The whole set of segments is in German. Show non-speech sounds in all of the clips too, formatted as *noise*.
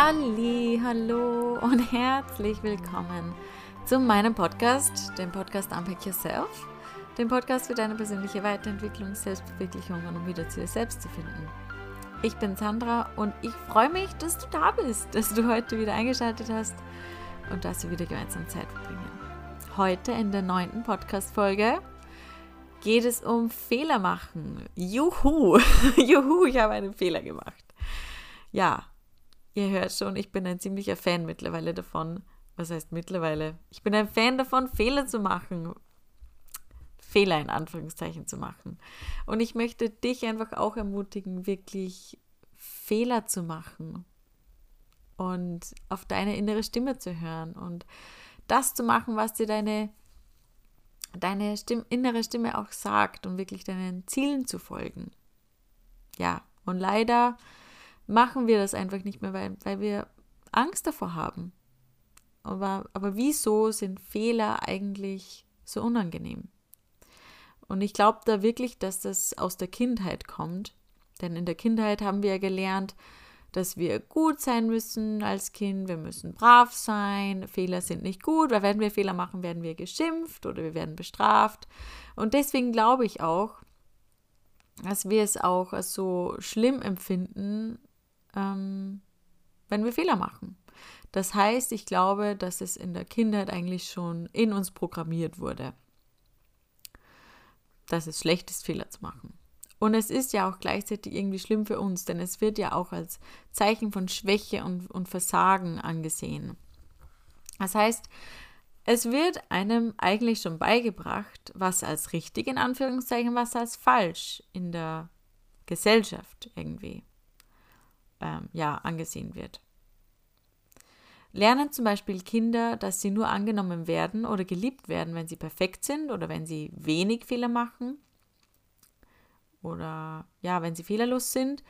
Halli, hallo und herzlich willkommen zu meinem Podcast, dem Podcast Unpack Yourself, dem Podcast für deine persönliche Weiterentwicklung, Selbstverwirklichung und um wieder zu dir selbst zu finden. Ich bin Sandra und ich freue mich, dass du da bist, dass du heute wieder eingeschaltet hast und dass wir wieder gemeinsam Zeit verbringen. Heute in der neunten Podcast-Folge geht es um Fehler machen. Juhu, *laughs* juhu, ich habe einen Fehler gemacht. Ja, ihr hört schon, ich bin ein ziemlicher Fan mittlerweile davon. Was heißt mittlerweile? Ich bin ein Fan davon, Fehler zu machen. Fehler in Anführungszeichen zu machen. Und ich möchte dich einfach auch ermutigen, wirklich Fehler zu machen und auf deine innere Stimme zu hören und das zu machen, was dir deine, deine Stimme, innere Stimme auch sagt und wirklich deinen Zielen zu folgen. Ja, und leider machen wir das einfach nicht mehr, weil, weil wir Angst davor haben. Aber, aber wieso sind Fehler eigentlich so unangenehm? Und ich glaube da wirklich, dass das aus der Kindheit kommt. Denn in der Kindheit haben wir ja gelernt, dass wir gut sein müssen als Kind, wir müssen brav sein, Fehler sind nicht gut, weil wenn wir Fehler machen, werden wir geschimpft oder wir werden bestraft. Und deswegen glaube ich auch, dass wir es auch so schlimm empfinden, ähm, wenn wir Fehler machen. Das heißt, ich glaube, dass es in der Kindheit eigentlich schon in uns programmiert wurde, dass es schlecht ist, Fehler zu machen. Und es ist ja auch gleichzeitig irgendwie schlimm für uns, denn es wird ja auch als Zeichen von Schwäche und, und Versagen angesehen. Das heißt, es wird einem eigentlich schon beigebracht, was als richtig in Anführungszeichen, was als falsch in der Gesellschaft irgendwie ähm, ja, angesehen wird. Lernen zum Beispiel Kinder, dass sie nur angenommen werden oder geliebt werden, wenn sie perfekt sind oder wenn sie wenig Fehler machen oder ja, wenn sie fehlerlos sind,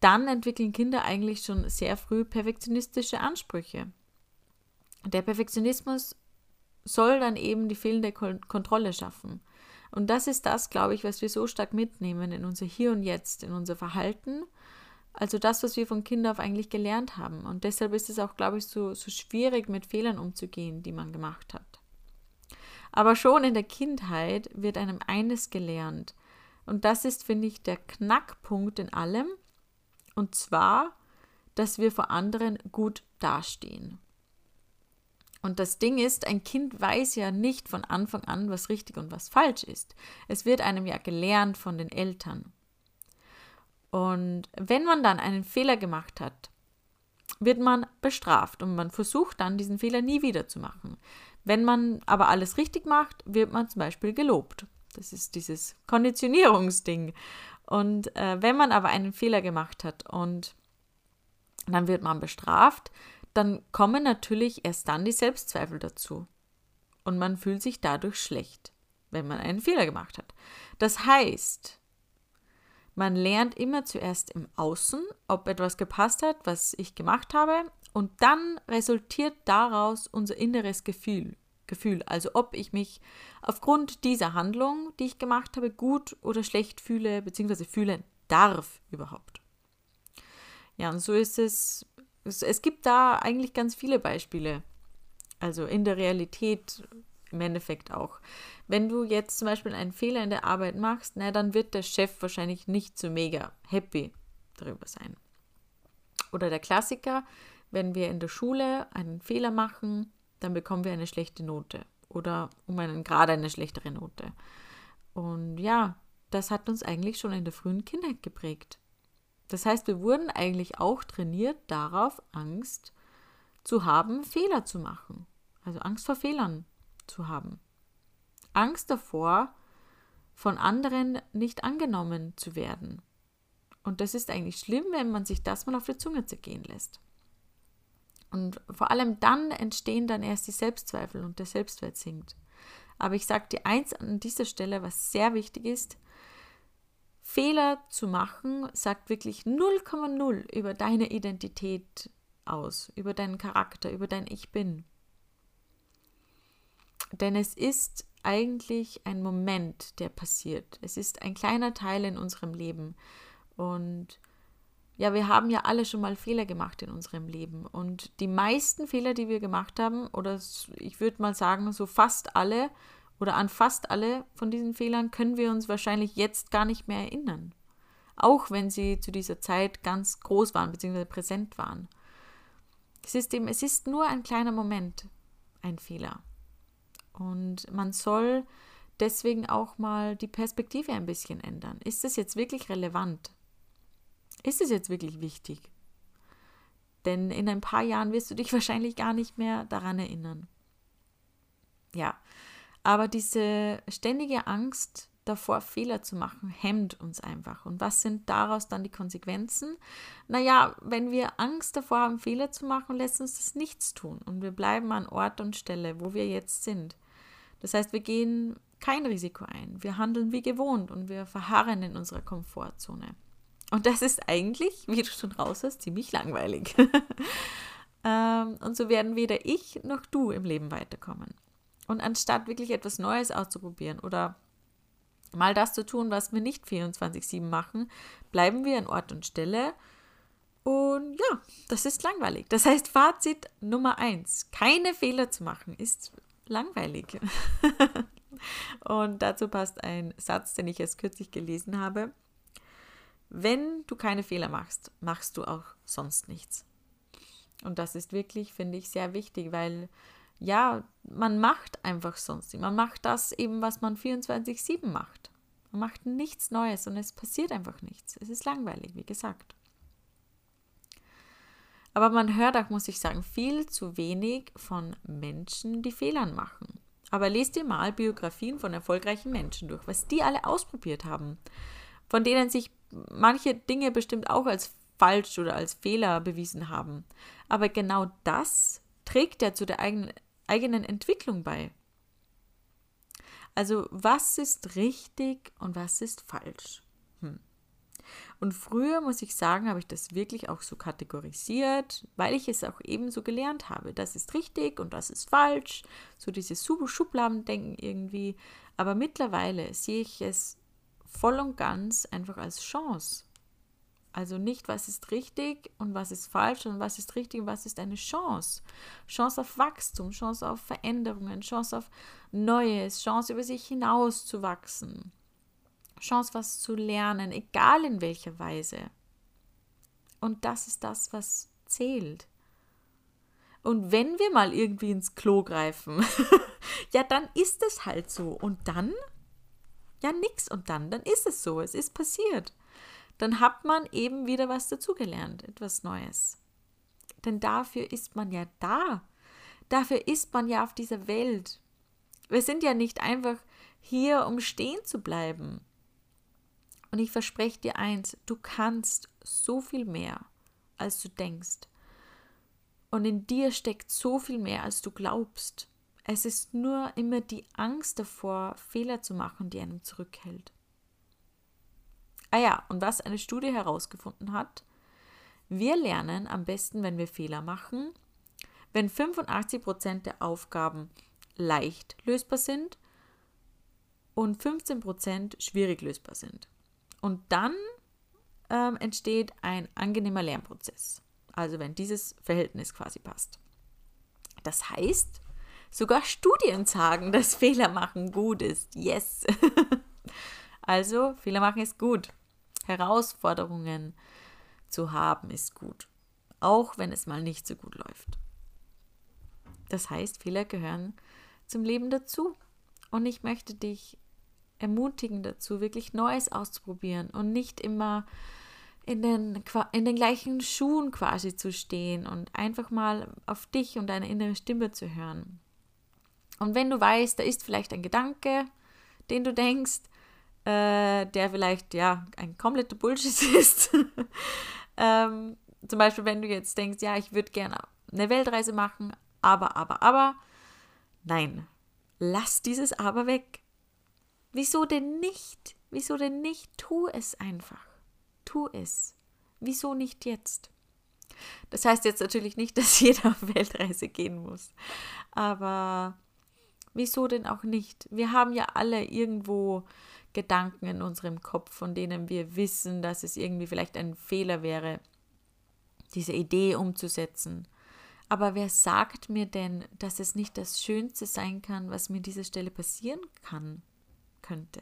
dann entwickeln Kinder eigentlich schon sehr früh perfektionistische Ansprüche. Der Perfektionismus soll dann eben die fehlende Kontrolle schaffen. Und das ist das, glaube ich, was wir so stark mitnehmen in unser Hier und Jetzt, in unser Verhalten. Also das, was wir von Kind auf eigentlich gelernt haben. Und deshalb ist es auch, glaube ich, so, so schwierig, mit Fehlern umzugehen, die man gemacht hat. Aber schon in der Kindheit wird einem eines gelernt, und das ist, finde ich, der Knackpunkt in allem. Und zwar, dass wir vor anderen gut dastehen. Und das Ding ist, ein Kind weiß ja nicht von Anfang an, was richtig und was falsch ist. Es wird einem ja gelernt von den Eltern. Und wenn man dann einen Fehler gemacht hat, wird man bestraft und man versucht dann, diesen Fehler nie wieder zu machen. Wenn man aber alles richtig macht, wird man zum Beispiel gelobt. Das ist dieses Konditionierungsding. Und äh, wenn man aber einen Fehler gemacht hat und dann wird man bestraft, dann kommen natürlich erst dann die Selbstzweifel dazu. Und man fühlt sich dadurch schlecht, wenn man einen Fehler gemacht hat. Das heißt, man lernt immer zuerst im Außen, ob etwas gepasst hat, was ich gemacht habe, und dann resultiert daraus unser inneres Gefühl. Gefühl. Also ob ich mich aufgrund dieser Handlung, die ich gemacht habe, gut oder schlecht fühle, beziehungsweise fühlen darf überhaupt. Ja, und so ist es, es, es gibt da eigentlich ganz viele Beispiele. Also in der Realität im Endeffekt auch. Wenn du jetzt zum Beispiel einen Fehler in der Arbeit machst, na, dann wird der Chef wahrscheinlich nicht so mega happy darüber sein. Oder der Klassiker, wenn wir in der Schule einen Fehler machen, dann bekommen wir eine schlechte Note oder um einen gerade eine schlechtere Note. Und ja, das hat uns eigentlich schon in der frühen Kindheit geprägt. Das heißt, wir wurden eigentlich auch trainiert darauf, Angst zu haben, Fehler zu machen. Also Angst vor Fehlern zu haben. Angst davor, von anderen nicht angenommen zu werden. Und das ist eigentlich schlimm, wenn man sich das mal auf die Zunge zergehen lässt. Und vor allem dann entstehen dann erst die Selbstzweifel und der Selbstwert sinkt. Aber ich sage dir eins an dieser Stelle, was sehr wichtig ist. Fehler zu machen sagt wirklich 0,0 über deine Identität aus, über deinen Charakter, über dein Ich bin. Denn es ist eigentlich ein Moment, der passiert. Es ist ein kleiner Teil in unserem Leben. Und ja, wir haben ja alle schon mal Fehler gemacht in unserem Leben. Und die meisten Fehler, die wir gemacht haben, oder ich würde mal sagen, so fast alle oder an fast alle von diesen Fehlern können wir uns wahrscheinlich jetzt gar nicht mehr erinnern. Auch wenn sie zu dieser Zeit ganz groß waren bzw. präsent waren. Es ist, eben, es ist nur ein kleiner Moment, ein Fehler. Und man soll deswegen auch mal die Perspektive ein bisschen ändern. Ist es jetzt wirklich relevant? Ist es jetzt wirklich wichtig? Denn in ein paar Jahren wirst du dich *laughs* wahrscheinlich gar nicht mehr daran erinnern. Ja, aber diese ständige Angst davor, Fehler zu machen, hemmt uns einfach. Und was sind daraus dann die Konsequenzen? Naja, wenn wir Angst davor haben, Fehler zu machen, lässt uns das nichts tun. Und wir bleiben an Ort und Stelle, wo wir jetzt sind. Das heißt, wir gehen kein Risiko ein. Wir handeln wie gewohnt und wir verharren in unserer Komfortzone. Und das ist eigentlich, wie du schon raus hast, ziemlich langweilig. *laughs* Ähm, und so werden weder ich noch du im Leben weiterkommen. Und anstatt wirklich etwas Neues auszuprobieren oder mal das zu tun, was wir nicht 24-7 machen, bleiben wir an Ort und Stelle. Und ja, das ist langweilig. Das heißt, Fazit Nummer eins: keine Fehler zu machen ist langweilig. *laughs* und dazu passt ein Satz, den ich erst kürzlich gelesen habe. Wenn du keine Fehler machst, machst du auch sonst nichts. Und das ist wirklich, finde ich, sehr wichtig, weil ja, man macht einfach sonst nicht. Man macht das eben, was man 24-7 macht. Man macht nichts Neues und es passiert einfach nichts. Es ist langweilig, wie gesagt. Aber man hört auch, muss ich sagen, viel zu wenig von Menschen, die Fehlern machen. Aber lest dir mal Biografien von erfolgreichen Menschen durch, was die alle ausprobiert haben, von denen sich manche Dinge bestimmt auch als falsch oder als Fehler bewiesen haben. Aber genau das trägt ja zu der eigenen, eigenen Entwicklung bei. Also was ist richtig und was ist falsch? Und früher, muss ich sagen, habe ich das wirklich auch so kategorisiert, weil ich es auch eben so gelernt habe. Das ist richtig und das ist falsch. So dieses Schubladendenken irgendwie. Aber mittlerweile sehe ich es voll und ganz einfach als Chance. Also nicht, was ist richtig und was ist falsch, sondern was ist richtig und was ist eine Chance. Chance auf Wachstum, Chance auf Veränderungen, Chance auf Neues, Chance über sich hinaus zu wachsen. Chance, was zu lernen, egal in welcher Weise. Und das ist das, was zählt. Und wenn wir mal irgendwie ins Klo greifen, *laughs* ja, dann ist es halt so. Und dann ja nix und dann, dann ist es so, es ist passiert. Dann hat man eben wieder was dazugelernt, etwas Neues. Denn dafür ist man ja da. Dafür ist man ja auf dieser Welt. Wir sind ja nicht einfach hier, um stehen zu bleiben. Und ich verspreche dir eins, du kannst so viel mehr, als du denkst. Und in dir steckt so viel mehr, als du glaubst. Es ist nur immer die Angst davor, Fehler zu machen, die einem zurückhält. Ah ja, und was eine Studie herausgefunden hat, wir lernen am besten, wenn wir Fehler machen, wenn 85% der Aufgaben leicht lösbar sind und 15% schwierig lösbar sind. Und dann ähm, entsteht ein angenehmer Lernprozess. Also wenn dieses Verhältnis quasi passt. Das heißt, Sogar Studien sagen, dass *laughs* Fehler machen gut ist. Yes. *laughs* also, Fehler machen ist gut. Herausforderungen zu haben ist gut. Auch wenn es mal nicht so gut läuft. Das heißt, Fehler gehören zum Leben dazu. Und ich möchte dich ermutigen dazu, wirklich Neues auszuprobieren und nicht immer in den, in den gleichen Schuhen quasi zu stehen und einfach mal auf dich und deine innere Stimme zu hören. Und wenn du weißt, da ist vielleicht ein Gedanke, den du denkst, äh, der vielleicht ja ein kompletter Bullshit *laughs* ist. ähm, zum Beispiel, wenn du jetzt denkst, ja, ich würde gerne eine Weltreise machen, aber, aber, aber, nein, lass dieses Aber weg. Wieso denn nicht? Wieso denn nicht? Tu es einfach. Tu es. Wieso nicht jetzt? Das heißt jetzt natürlich nicht, *laughs* dass jeder auf Weltreise gehen muss. Aber Wieso denn auch nicht? Wir haben ja alle irgendwo Gedanken in unserem Kopf, von denen wir wissen, dass es irgendwie vielleicht ein Fehler wäre, diese Idee umzusetzen. Aber wer sagt mir denn, dass es nicht das Schönste sein kann, was mir an dieser Stelle passieren kann, könnte?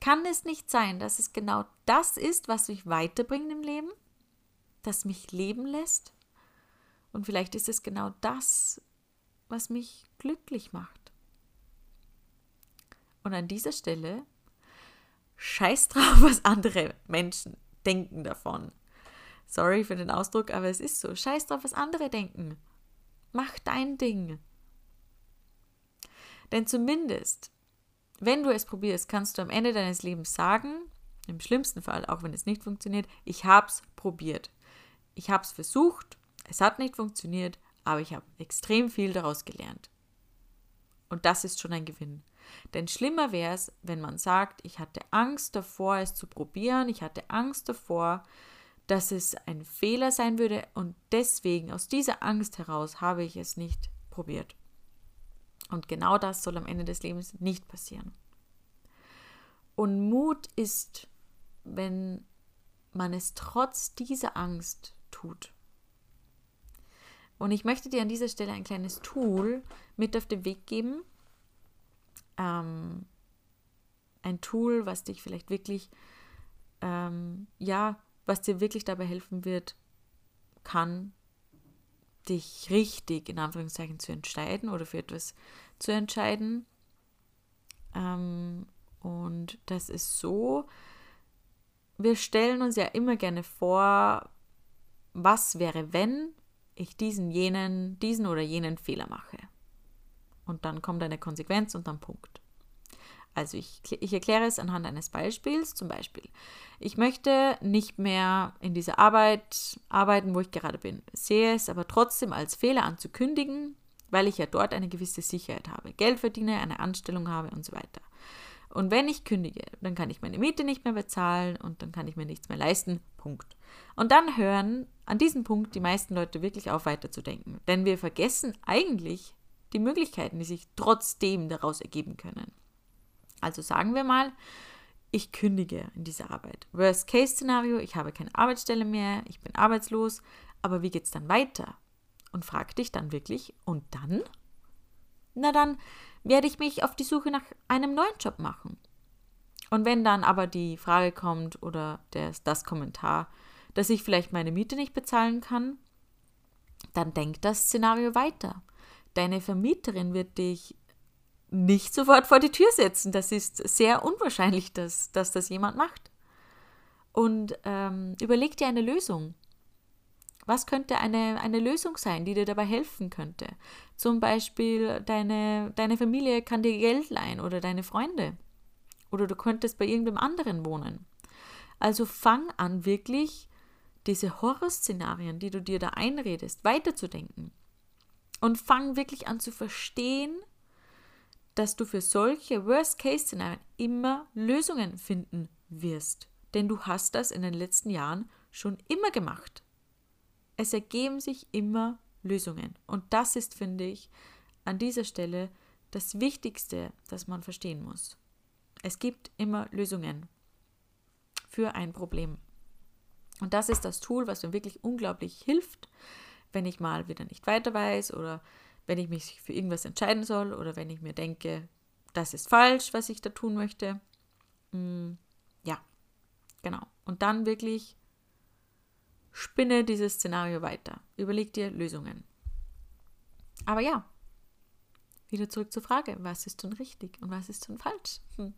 Kann es nicht sein, dass es genau das ist, was mich weiterbringt im Leben? Das mich leben lässt? Und vielleicht ist es genau das, was mich glücklich macht. Und an dieser Stelle, scheiß drauf, was andere Menschen denken davon. Sorry für den Ausdruck, aber es ist so. Scheiß drauf, was andere denken. Mach dein Ding. Denn zumindest, wenn du es probierst, kannst du am Ende deines Lebens sagen, im schlimmsten Fall, auch wenn es nicht funktioniert, ich habe es probiert. Ich habe es versucht, es hat nicht funktioniert, aber ich habe extrem viel daraus gelernt. Und das ist schon ein Gewinn. Denn schlimmer wäre es, wenn man sagt, ich hatte Angst davor, es zu probieren, ich hatte Angst davor, dass es ein Fehler sein würde und deswegen aus dieser Angst heraus habe ich es nicht probiert. Und genau das soll am Ende des Lebens nicht passieren. Und Mut ist, wenn man es trotz dieser Angst tut. Und ich möchte dir an dieser Stelle ein kleines Tool mit auf den Weg geben. Ähm, ein Tool, was dich vielleicht wirklich, ähm, ja, was dir wirklich dabei helfen wird, kann, dich richtig in Anführungszeichen zu entscheiden oder für etwas zu entscheiden. Ähm, und das ist so, wir stellen uns ja immer gerne vor, was wäre, wenn ich diesen, jenen, diesen oder jenen Fehler mache. Und dann kommt eine Konsequenz und dann Punkt. Also ich, ich erkläre es anhand eines Beispiels. Zum Beispiel, ich möchte nicht mehr in dieser Arbeit arbeiten, wo ich gerade bin. Sehe es aber trotzdem als Fehler anzukündigen, weil ich ja dort eine gewisse Sicherheit habe, Geld verdiene, eine Anstellung habe und so weiter. Und wenn ich kündige, dann kann ich meine Miete nicht mehr bezahlen und dann kann ich mir nichts mehr leisten. Punkt. Und dann hören an diesem Punkt die meisten Leute wirklich auf, weiterzudenken. Denn wir vergessen eigentlich die Möglichkeiten, die sich trotzdem daraus ergeben können. Also sagen wir mal, ich kündige in dieser Arbeit. Worst-Case-Szenario, ich habe keine Arbeitsstelle mehr, ich bin arbeitslos, aber wie geht es dann weiter? Und frag dich dann wirklich, und dann? Na dann werde ich mich auf die Suche nach einem neuen Job machen. Und wenn dann aber die Frage kommt oder das, das Kommentar, dass ich vielleicht meine Miete nicht bezahlen kann, dann denk das Szenario weiter. Deine Vermieterin wird dich nicht sofort vor die Tür setzen. Das ist sehr unwahrscheinlich, dass, dass das jemand macht. Und ähm, überleg dir eine Lösung. Was könnte eine, eine Lösung sein, die dir dabei helfen könnte? Zum Beispiel, deine, deine Familie kann dir Geld leihen oder deine Freunde. Oder du könntest bei irgendeinem anderen wohnen. Also fang an, wirklich diese Horrorszenarien, die du dir da einredest, weiterzudenken. Und fang wirklich an zu verstehen, dass du für solche Worst-Case-Szenarien immer Lösungen finden wirst. Denn du hast das in den letzten Jahren schon immer gemacht. Es ergeben sich immer Lösungen. Und das ist, finde ich, an dieser Stelle das Wichtigste, das man verstehen muss. Es gibt immer Lösungen für ein Problem. Und das ist das Tool, was mir wirklich unglaublich hilft, wenn ich mal wieder nicht weiter weiß oder wenn ich mich für irgendwas entscheiden soll oder wenn ich mir denke, das ist falsch, was ich da tun möchte. Mm, ja, genau. Und dann wirklich Spinne dieses Szenario weiter. Überleg dir Lösungen. Aber ja, wieder zurück zur Frage, was ist denn richtig und was ist denn falsch? Hm.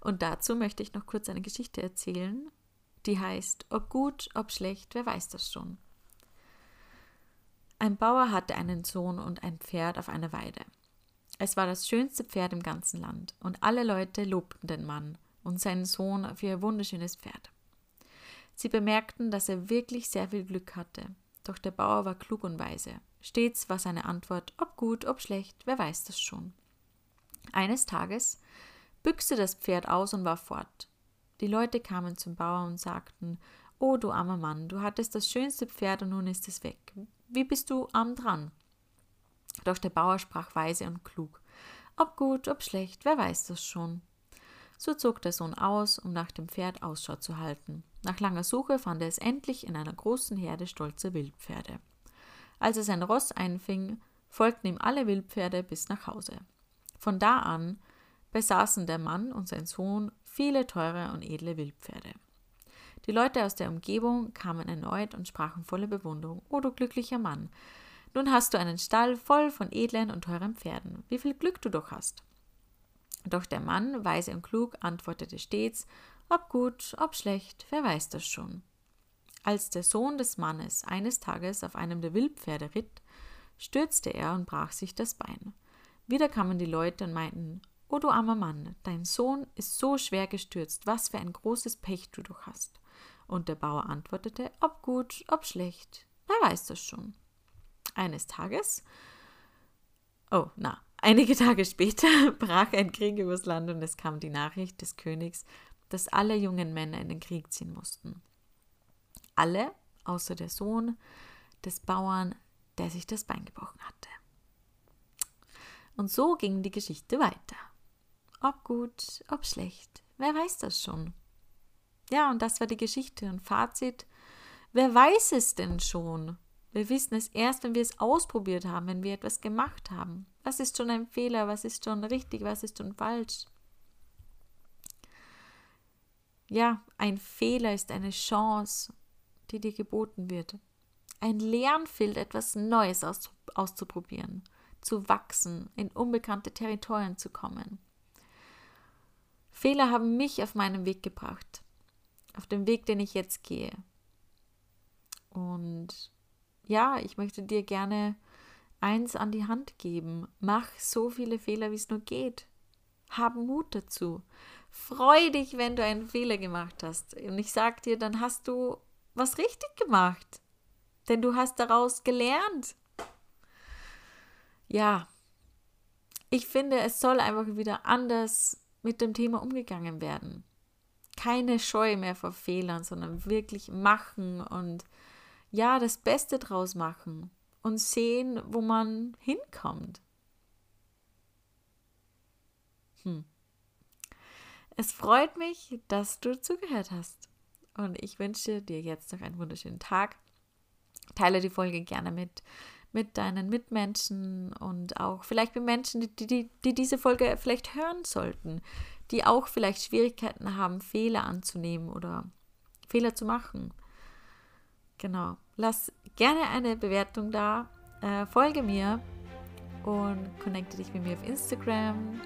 Und dazu möchte ich noch kurz eine Geschichte erzählen, die heißt, ob gut, ob schlecht, wer weiß das schon. Ein Bauer hatte einen Sohn und ein Pferd auf einer Weide. Es war das schönste Pferd im ganzen Land, und alle Leute lobten den Mann und seinen Sohn für ihr wunderschönes Pferd. Sie bemerkten, dass er wirklich sehr viel Glück hatte. Doch der Bauer war klug und weise. Stets war seine Antwort, ob gut, ob schlecht, wer weiß das schon. Eines Tages büchste das Pferd aus und war fort. Die Leute kamen zum Bauer und sagten, O du armer Mann, du hattest das schönste Pferd und nun ist es weg. Wie bist du arm dran? Doch der Bauer sprach weise und klug. Ob gut, ob schlecht, wer weiß das schon. So zog der Sohn aus, um nach dem Pferd Ausschau zu halten. Nach langer Suche fand er es endlich in einer großen Herde stolzer Wildpferde. Als er sein Ross einfing, folgten ihm alle Wildpferde bis nach Hause. Von da an besaßen der Mann und sein Sohn viele teure und edle Wildpferde. Die Leute aus der Umgebung kamen erneut und sprachen voller Bewunderung: O du glücklicher Mann, nun hast du einen Stall voll von edlen und teuren Pferden. Wie viel Glück du doch hast. Doch der Mann, weise und klug, antwortete stets, ob gut, ob schlecht, wer weiß das schon. Als der Sohn des Mannes eines Tages auf einem der Wildpferde ritt, stürzte er und brach sich das Bein. Wieder kamen die Leute und meinten, O du armer Mann, dein Sohn ist so schwer gestürzt, was für ein großes Pech du doch hast. Und der Bauer antwortete, ob gut, ob schlecht, wer weiß das schon. Eines Tages, oh, na, einige *laughs* Tage später *laughs* brach ein Krieg übers Land und es kam die Nachricht des Königs, dass alle jungen Männer in den Krieg ziehen mussten. Alle, außer der Sohn des Bauern, der sich das Bein gebrochen hatte. Und so ging die Geschichte weiter. Ob gut, ob schlecht, wer weiß das schon? Ja, und das war die Geschichte und Fazit. Wer weiß es denn schon? Wir wissen es erst, wenn wir es ausprobiert haben, wenn wir etwas gemacht haben. Was ist schon ein Fehler? Was ist schon richtig? Was ist schon falsch? Ja, ein Fehler ist eine Chance, die dir geboten wird. Ein Lernfeld, etwas Neues aus, auszuprobieren, zu wachsen, in unbekannte Territorien zu kommen. Fehler haben mich auf meinen Weg gebracht, auf den Weg, den ich jetzt gehe. Und ja, ich möchte dir gerne eins an die Hand geben. Mach so viele Fehler, wie es nur geht. Hab Mut dazu. Freu dich, wenn du einen Fehler gemacht hast. Und ich sag dir, dann hast du was richtig gemacht. Denn du hast daraus gelernt. Ja, ich finde, es soll einfach wieder anders mit dem Thema umgegangen werden. Keine Scheu mehr vor Fehlern, sondern wirklich machen und ja, das Beste draus machen und sehen, wo man hinkommt. Hm. Es freut mich, dass du zugehört hast. Und ich wünsche dir jetzt noch einen wunderschönen Tag. Teile die Folge gerne mit, mit deinen Mitmenschen und auch vielleicht mit Menschen, die, die, die diese Folge vielleicht hören sollten, die auch vielleicht Schwierigkeiten haben, Fehler anzunehmen oder Fehler zu machen. Genau. Lass gerne eine Bewertung da. Äh, folge mir und connecte dich mit mir auf Instagram.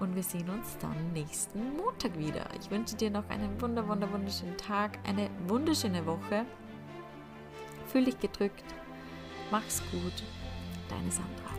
Und wir sehen uns dann nächsten Montag wieder. Ich wünsche dir noch einen wunder, wunder, wunderschönen Tag, eine wunderschöne Woche. Fühl dich gedrückt. Mach's gut, deine Sandra.